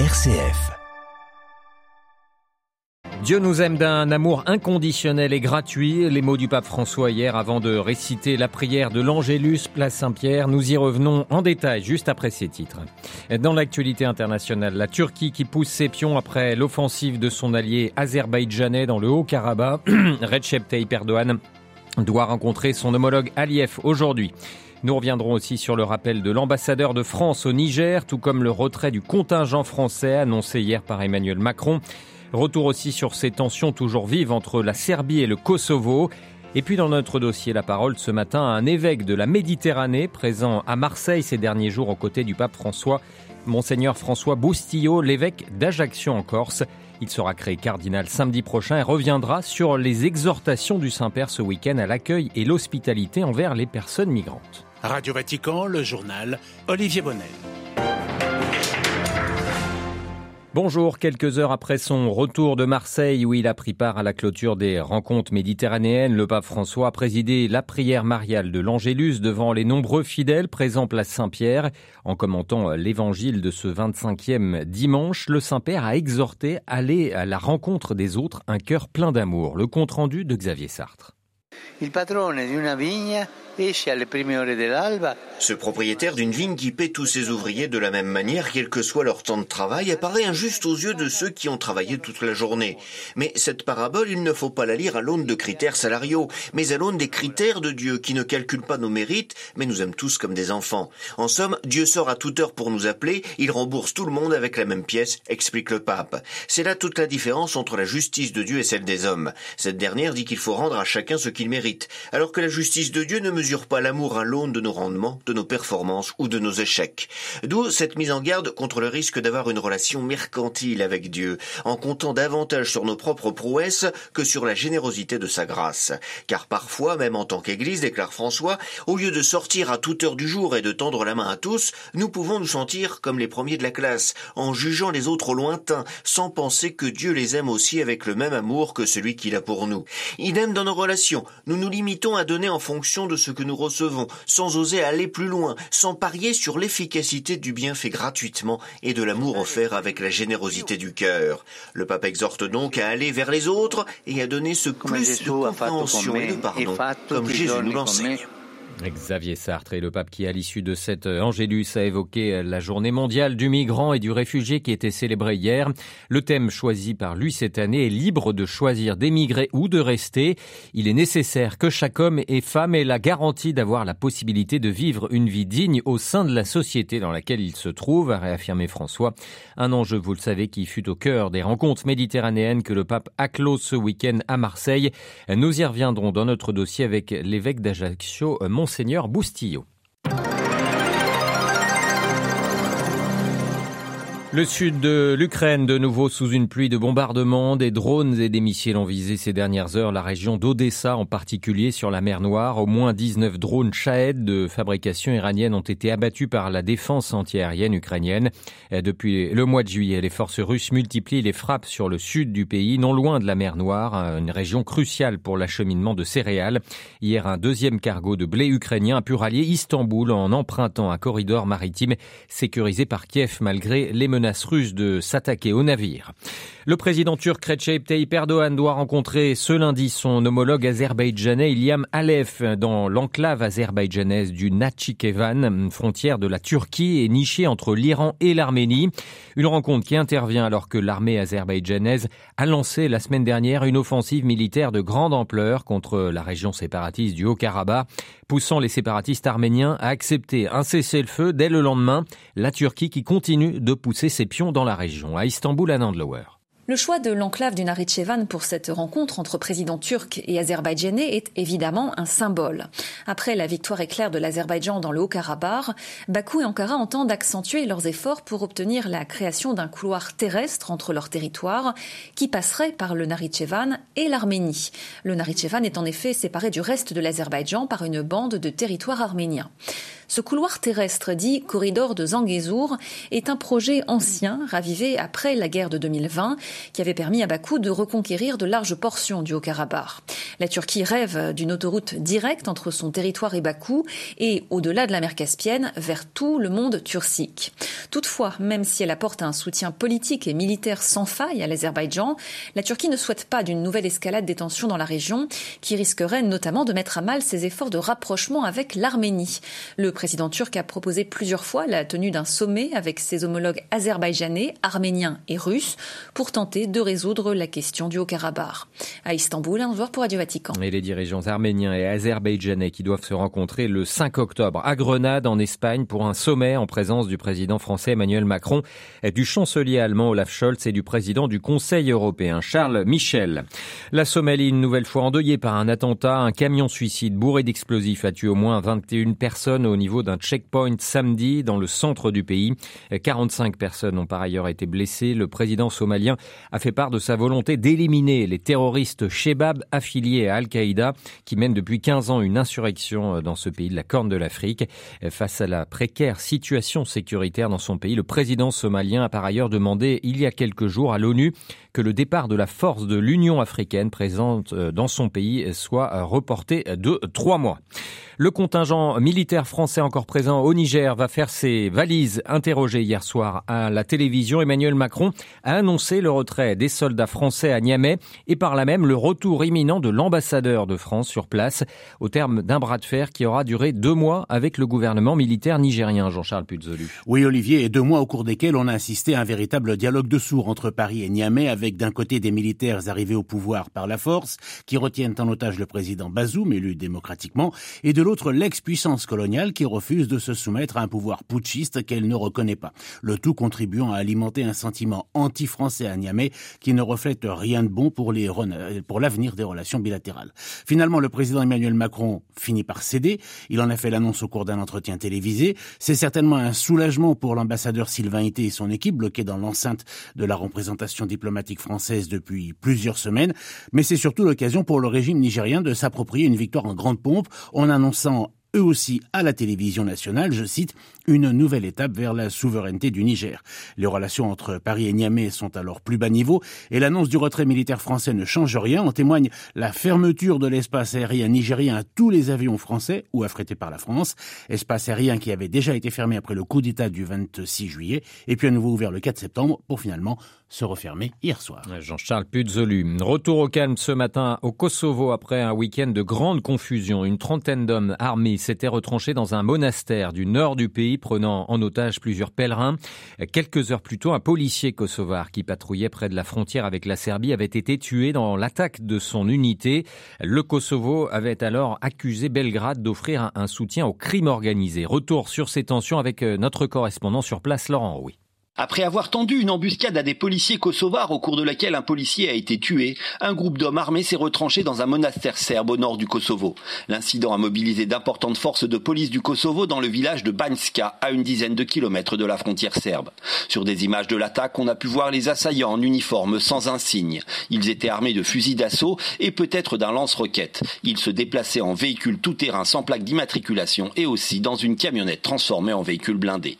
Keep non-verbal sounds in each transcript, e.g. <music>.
RCF. Dieu nous aime d'un amour inconditionnel et gratuit. Les mots du pape François hier avant de réciter la prière de l'Angélus, place Saint-Pierre. Nous y revenons en détail juste après ces titres. Dans l'actualité internationale, la Turquie qui pousse ses pions après l'offensive de son allié azerbaïdjanais dans le Haut-Karabakh, <clears throat> Recep Tayyip Erdogan doit rencontrer son homologue Aliyev aujourd'hui. Nous reviendrons aussi sur le rappel de l'ambassadeur de France au Niger, tout comme le retrait du contingent français annoncé hier par Emmanuel Macron. Retour aussi sur ces tensions toujours vives entre la Serbie et le Kosovo. Et puis dans notre dossier, la parole ce matin à un évêque de la Méditerranée présent à Marseille ces derniers jours aux côtés du pape François, Monseigneur François Boustillot, l'évêque d'Ajaccio en Corse. Il sera créé cardinal samedi prochain et reviendra sur les exhortations du Saint-Père ce week-end à l'accueil et l'hospitalité envers les personnes migrantes. Radio Vatican, le journal Olivier Bonnel. Bonjour, quelques heures après son retour de Marseille où il a pris part à la clôture des rencontres méditerranéennes, le pape François a présidé la prière mariale de l'Angélus devant les nombreux fidèles présents place Saint-Pierre. En commentant l'évangile de ce 25e dimanche, le Saint-Père a exhorté à aller à la rencontre des autres, un cœur plein d'amour. Le compte rendu de Xavier Sartre. Il di una Ce propriétaire d'une vigne qui paie tous ses ouvriers de la même manière, quel que soit leur temps de travail, apparaît injuste aux yeux de ceux qui ont travaillé toute la journée. Mais cette parabole, il ne faut pas la lire à l'aune de critères salariaux, mais à l'aune des critères de Dieu, qui ne calcule pas nos mérites, mais nous aime tous comme des enfants. En somme, Dieu sort à toute heure pour nous appeler, il rembourse tout le monde avec la même pièce, explique le pape. C'est là toute la différence entre la justice de Dieu et celle des hommes. Cette dernière dit qu'il faut rendre à chacun ce qu'il mérite, alors que la justice de Dieu ne mesure pas l'amour à l'aune de nos rendements, de nos performances ou de nos échecs. D'où cette mise en garde contre le risque d'avoir une relation mercantile avec Dieu, en comptant davantage sur nos propres prouesses que sur la générosité de sa grâce. Car parfois, même en tant qu'Église, déclare François, au lieu de sortir à toute heure du jour et de tendre la main à tous, nous pouvons nous sentir comme les premiers de la classe, en jugeant les autres au lointain, sans penser que Dieu les aime aussi avec le même amour que celui qu'il a pour nous. Idem dans nos relations, nous nous limitons à donner en fonction de ce que nous recevons, sans oser aller plus loin, sans parier sur l'efficacité du bienfait gratuitement et de l'amour offert avec la générosité du cœur. Le pape exhorte donc à aller vers les autres et à donner ce plus de compréhension et de pardon, comme Jésus nous l'enseigne. Xavier Sartre et le pape qui, à l'issue de cette Angélus, a évoqué la journée mondiale du migrant et du réfugié qui était célébrée hier. Le thème choisi par lui cette année est libre de choisir d'émigrer ou de rester. Il est nécessaire que chaque homme et femme ait la garantie d'avoir la possibilité de vivre une vie digne au sein de la société dans laquelle il se trouve, a réaffirmé François. Un enjeu, vous le savez, qui fut au cœur des rencontres méditerranéennes que le pape a clos ce week-end à Marseille. Nous y reviendrons dans notre dossier avec l'évêque d'Ajaccio, Monseigneur Boustillot. Le sud de l'Ukraine, de nouveau sous une pluie de bombardements, des drones et des missiles ont visé ces dernières heures la région d'Odessa, en particulier sur la mer Noire. Au moins 19 drones Shahed de fabrication iranienne ont été abattus par la défense antiaérienne ukrainienne. Depuis le mois de juillet, les forces russes multiplient les frappes sur le sud du pays, non loin de la mer Noire, une région cruciale pour l'acheminement de céréales. Hier, un deuxième cargo de blé ukrainien a pu rallier Istanbul en empruntant un corridor maritime sécurisé par Kiev malgré les menaces menace de s'attaquer au navire. Le président turc Recep Tayyip Erdogan doit rencontrer ce lundi son homologue azerbaïdjanais Iliam Alef dans l'enclave azerbaïdjanaise du Nachikevan, frontière de la Turquie et nichée entre l'Iran et l'Arménie. Une rencontre qui intervient alors que l'armée azerbaïdjanaise a lancé la semaine dernière une offensive militaire de grande ampleur contre la région séparatiste du Haut-Karabakh, poussant les séparatistes arméniens à accepter un cessez-le-feu dès le lendemain. La Turquie qui continue de pousser dans la région. À Istanbul, à Nandlower. Le choix de l'enclave du Nakhitchevan pour cette rencontre entre présidents turcs et azerbaïdjanais est évidemment un symbole. Après la victoire éclair de l'Azerbaïdjan dans le Haut-Karabakh, Bakou et Ankara entendent accentuer leurs efforts pour obtenir la création d'un couloir terrestre entre leurs territoires qui passerait par le Nakhitchevan et l'Arménie. Le Nakhitchevan est en effet séparé du reste de l'Azerbaïdjan par une bande de territoires arméniens. Ce couloir terrestre dit corridor de Zangezur est un projet ancien, ravivé après la guerre de 2020, qui avait permis à Bakou de reconquérir de larges portions du Haut-Karabakh. La Turquie rêve d'une autoroute directe entre son territoire et Bakou et au-delà de la mer Caspienne vers tout le monde turcique. Toutefois, même si elle apporte un soutien politique et militaire sans faille à l'Azerbaïdjan, la Turquie ne souhaite pas d'une nouvelle escalade des tensions dans la région qui risquerait notamment de mettre à mal ses efforts de rapprochement avec l'Arménie. Le président turc a proposé plusieurs fois la tenue d'un sommet avec ses homologues azerbaïdjanais, arméniens et russes pour de résoudre la question du Haut-Karabakh. À Istanbul, un joueur pour Radio Vatican. Et les dirigeants arméniens et azerbaïdjanais qui doivent se rencontrer le 5 octobre à Grenade en Espagne pour un sommet en présence du président français Emmanuel Macron, du chancelier allemand Olaf Scholz et du président du Conseil européen Charles Michel. La Somalie, une nouvelle fois endeuillée par un attentat, un camion suicide bourré d'explosifs a tué au moins 21 personnes au niveau d'un checkpoint samedi dans le centre du pays. 45 personnes ont par ailleurs été blessées. Le président somalien a fait part de sa volonté d'éliminer les terroristes Shebab affiliés à Al-Qaïda qui mènent depuis 15 ans une insurrection dans ce pays de la Corne de l'Afrique. Face à la précaire situation sécuritaire dans son pays, le président somalien a par ailleurs demandé il y a quelques jours à l'ONU que le départ de la force de l'Union africaine présente dans son pays soit reporté de trois mois. Le contingent militaire français encore présent au Niger va faire ses valises. Interrogé hier soir à la télévision, Emmanuel Macron a annoncé le des soldats français à Niamey et par là même le retour imminent de l'ambassadeur de France sur place au terme d'un bras de fer qui aura duré deux mois avec le gouvernement militaire nigérien. Jean-Charles Puzolu. Oui, Olivier, et deux mois au cours desquels on a assisté à un véritable dialogue de sourds entre Paris et Niamey avec d'un côté des militaires arrivés au pouvoir par la force qui retiennent en otage le président Bazoum élu démocratiquement et de l'autre l'ex-puissance coloniale qui refuse de se soumettre à un pouvoir putschiste qu'elle ne reconnaît pas. Le tout contribuant à alimenter un sentiment anti-français à Niamey qui ne reflète rien de bon pour l'avenir des relations bilatérales. Finalement, le président Emmanuel Macron finit par céder. Il en a fait l'annonce au cours d'un entretien télévisé. C'est certainement un soulagement pour l'ambassadeur Sylvain Ité et son équipe bloqués dans l'enceinte de la représentation diplomatique française depuis plusieurs semaines. Mais c'est surtout l'occasion pour le régime nigérien de s'approprier une victoire en grande pompe en annonçant eux aussi à la télévision nationale, je cite, une nouvelle étape vers la souveraineté du Niger. Les relations entre Paris et Niamey sont alors plus bas niveau et l'annonce du retrait militaire français ne change rien. En témoigne la fermeture de l'espace aérien nigérien à tous les avions français ou affrétés par la France. Espace aérien qui avait déjà été fermé après le coup d'État du 26 juillet et puis à nouveau ouvert le 4 septembre pour finalement se refermer hier soir. Jean-Charles Puzolu. Retour au calme ce matin au Kosovo après un week-end de grande confusion. Une trentaine d'hommes armés s'étaient retranchés dans un monastère du nord du pays prenant en otage plusieurs pèlerins. Quelques heures plus tôt, un policier kosovar qui patrouillait près de la frontière avec la Serbie avait été tué dans l'attaque de son unité. Le Kosovo avait alors accusé Belgrade d'offrir un soutien au crime organisé. Retour sur ces tensions avec notre correspondant sur place, Laurent Rouy. Après avoir tendu une embuscade à des policiers kosovars au cours de laquelle un policier a été tué, un groupe d'hommes armés s'est retranché dans un monastère serbe au nord du Kosovo. L'incident a mobilisé d'importantes forces de police du Kosovo dans le village de Banjska, à une dizaine de kilomètres de la frontière serbe. Sur des images de l'attaque, on a pu voir les assaillants en uniforme sans insigne. Ils étaient armés de fusils d'assaut et peut-être d'un lance-roquette. Ils se déplaçaient en véhicule tout-terrain sans plaque d'immatriculation et aussi dans une camionnette transformée en véhicule blindé.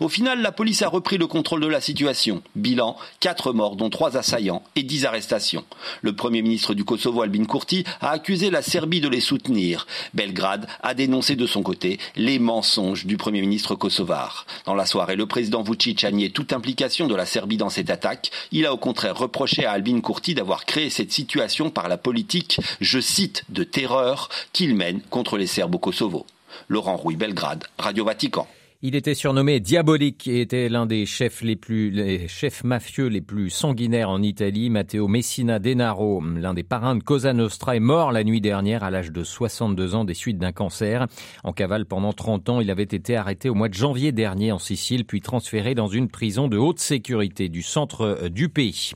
Au final, la police a repris le contrôle de la situation. Bilan, quatre morts, dont trois assaillants, et dix arrestations. Le premier ministre du Kosovo, Albin Kurti, a accusé la Serbie de les soutenir. Belgrade a dénoncé de son côté les mensonges du premier ministre kosovar. Dans la soirée, le président Vucic a nié toute implication de la Serbie dans cette attaque. Il a au contraire reproché à Albin Kurti d'avoir créé cette situation par la politique, je cite, de terreur qu'il mène contre les Serbes au Kosovo. Laurent Rouy, Belgrade, Radio Vatican. Il était surnommé Diabolique et était l'un des chefs les plus, les chefs mafieux les plus sanguinaires en Italie. Matteo Messina Denaro, l'un des parrains de Cosa Nostra, est mort la nuit dernière à l'âge de 62 ans des suites d'un cancer. En cavale pendant 30 ans, il avait été arrêté au mois de janvier dernier en Sicile, puis transféré dans une prison de haute sécurité du centre du pays.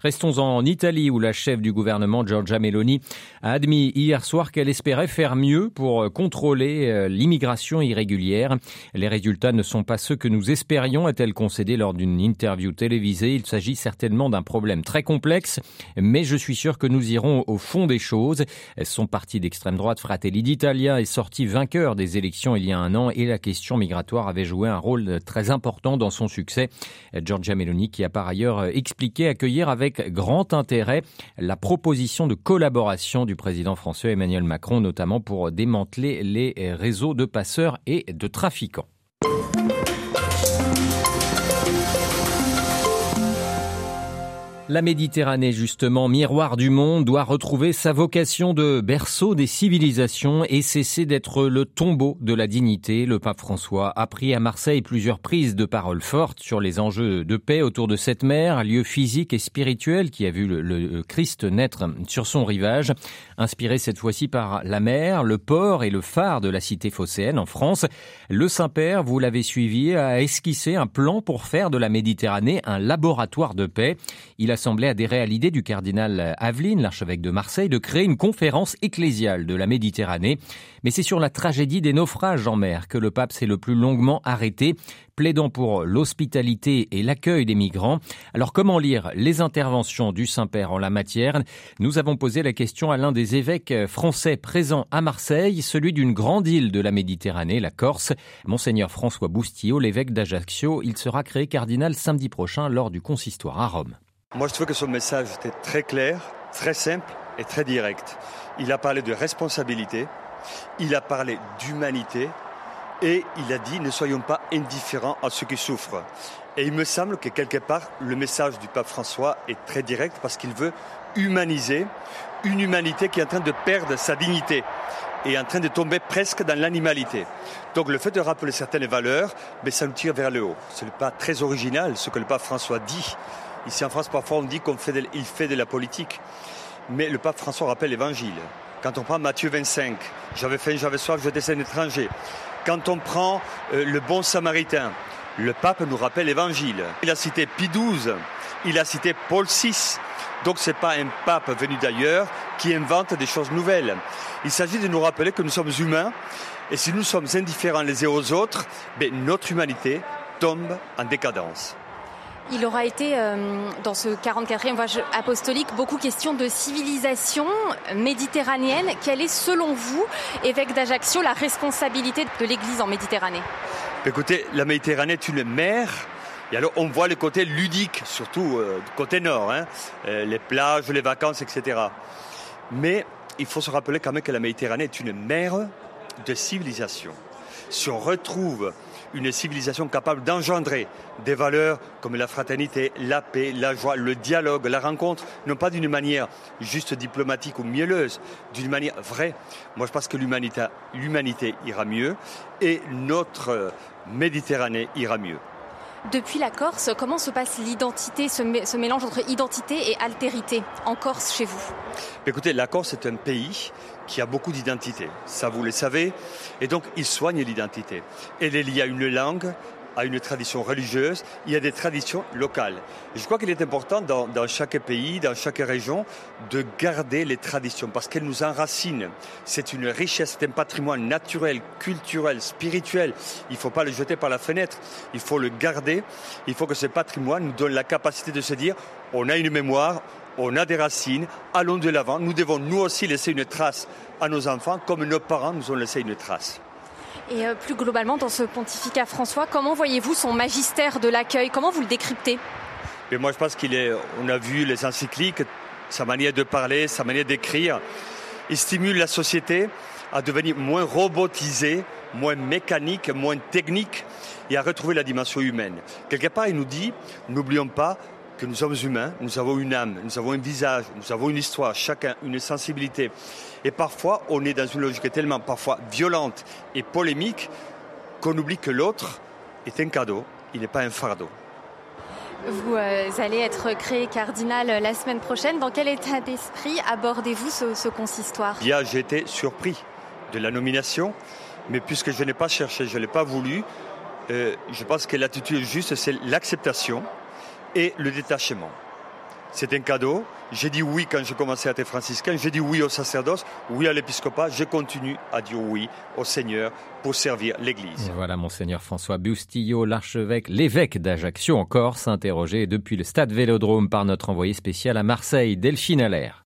Restons en Italie où la chef du gouvernement, Giorgia Meloni, a admis hier soir qu'elle espérait faire mieux pour contrôler l'immigration irrégulière. Résultats ne sont pas ceux que nous espérions, a-t-elle concédé lors d'une interview télévisée. Il s'agit certainement d'un problème très complexe, mais je suis sûr que nous irons au fond des choses. Son parti d'extrême droite, Fratelli d'Italia, est sorti vainqueur des élections il y a un an et la question migratoire avait joué un rôle très important dans son succès. Giorgia Meloni qui a par ailleurs expliqué accueillir avec grand intérêt la proposition de collaboration du président François Emmanuel Macron, notamment pour démanteler les réseaux de passeurs et de trafiquants. La Méditerranée, justement, miroir du monde, doit retrouver sa vocation de berceau des civilisations et cesser d'être le tombeau de la dignité. Le pape François a pris à Marseille plusieurs prises de paroles fortes sur les enjeux de paix autour de cette mer, lieu physique et spirituel qui a vu le, Christ naître sur son rivage. Inspiré cette fois-ci par la mer, le port et le phare de la cité phocéenne en France, le Saint-Père, vous l'avez suivi, a esquissé un plan pour faire de la Méditerranée un laboratoire de paix. Semblé adhérer à l'idée du cardinal Aveline, l'archevêque de Marseille, de créer une conférence ecclésiale de la Méditerranée. Mais c'est sur la tragédie des naufrages en mer que le pape s'est le plus longuement arrêté, plaidant pour l'hospitalité et l'accueil des migrants. Alors comment lire les interventions du Saint-Père en la matière? Nous avons posé la question à l'un des évêques français présents à Marseille, celui d'une grande île de la Méditerranée, la Corse, monseigneur François Boustillot, l'évêque d'Ajaccio. Il sera créé cardinal samedi prochain lors du consistoire à Rome. Moi, je trouve que son message était très clair, très simple et très direct. Il a parlé de responsabilité, il a parlé d'humanité et il a dit ne soyons pas indifférents à ceux qui souffrent. Et il me semble que quelque part, le message du pape François est très direct parce qu'il veut humaniser une humanité qui est en train de perdre sa dignité et en train de tomber presque dans l'animalité. Donc le fait de rappeler certaines valeurs, mais ça nous tire vers le haut. Ce n'est pas très original ce que le pape François dit. Ici en France, parfois on dit qu'il fait, de, la politique. Mais le pape François rappelle l'évangile. Quand on prend Matthieu 25, j'avais faim, j'avais soif, je descends étranger. Quand on prend euh, le bon samaritain, le pape nous rappelle l'évangile. Il a cité Pie XII, il a cité Paul VI. Donc ce n'est pas un pape venu d'ailleurs qui invente des choses nouvelles. Il s'agit de nous rappeler que nous sommes humains et si nous sommes indifférents les uns aux autres, ben, notre humanité tombe en décadence. Il aura été, euh, dans ce 44e voyage apostolique, beaucoup question de civilisation méditerranéenne. Quelle est, selon vous, évêque d'Ajaccio, la responsabilité de l'Église en Méditerranée? Écoutez, la Méditerranée est une mer. Et alors, on voit le côté ludique, surtout euh, du côté nord, hein, euh, les plages, les vacances, etc. Mais il faut se rappeler quand même que la Méditerranée est une mer de civilisation. Si on retrouve une civilisation capable d'engendrer des valeurs comme la fraternité, la paix, la joie, le dialogue, la rencontre, non pas d'une manière juste diplomatique ou mielleuse, d'une manière vraie. Moi, je pense que l'humanité ira mieux et notre Méditerranée ira mieux. Depuis la Corse, comment se passe l'identité, ce, mélange entre identité et altérité en Corse chez vous? Écoutez, la Corse est un pays qui a beaucoup d'identité, ça vous le savez, et donc il soigne l'identité. Et il y a une langue, à une tradition religieuse, il y a des traditions locales. je crois qu'il est important dans, chaque pays, dans chaque région, de garder les traditions parce qu'elles nous enracinent. C'est une richesse, c'est un patrimoine naturel, culturel, spirituel. Il ne faut pas le jeter par la fenêtre, il faut le garder. Il faut que ce patrimoine nous donne la capacité de se dire, on a une mémoire, on a des racines, allons de l'avant. Nous devons nous aussi laisser une trace à nos enfants comme nos parents nous ont laissé une trace. Et euh, plus globalement, dans ce pontificat François, comment voyez-vous son magistère de l'accueil? Comment vous le décryptez? Mais Moi, je pense qu'il est. On a vu les encycliques, sa manière de parler, sa manière d'écrire. Il stimule la société à devenir moins robotisée, moins mécanique, moins technique et à retrouver la dimension humaine. Quelque part, il nous dit n'oublions pas que nous sommes humains, nous avons une âme, nous avons un visage, nous avons une histoire, chacun une sensibilité. Et parfois, on est dans une logique tellement parfois violente et polémique qu'on oublie que l'autre est un cadeau, il n'est pas un fardeau. Vous euh, allez être créé cardinal la semaine prochaine. Dans quel état d'esprit abordez-vous ce, consistoire? J'ai été surpris de la nomination, mais puisque je n'ai pas cherché, je ne l'ai pas voulu, euh, je pense que l'attitude juste, c'est l'acceptation et le détachement. c'est un cadeau. J'ai dit oui quand je commençais à être franciscain, j'ai dit oui au sacerdoce, oui à l'épiscopat, je continue à dire oui au Seigneur pour servir l'Église. Voilà, monseigneur François Bustillo, l'archevêque, l'évêque d'Ajaccio en Corse, interrogé depuis le stade Vélodrome par notre envoyé spécial à Marseille, Delphine Allaire.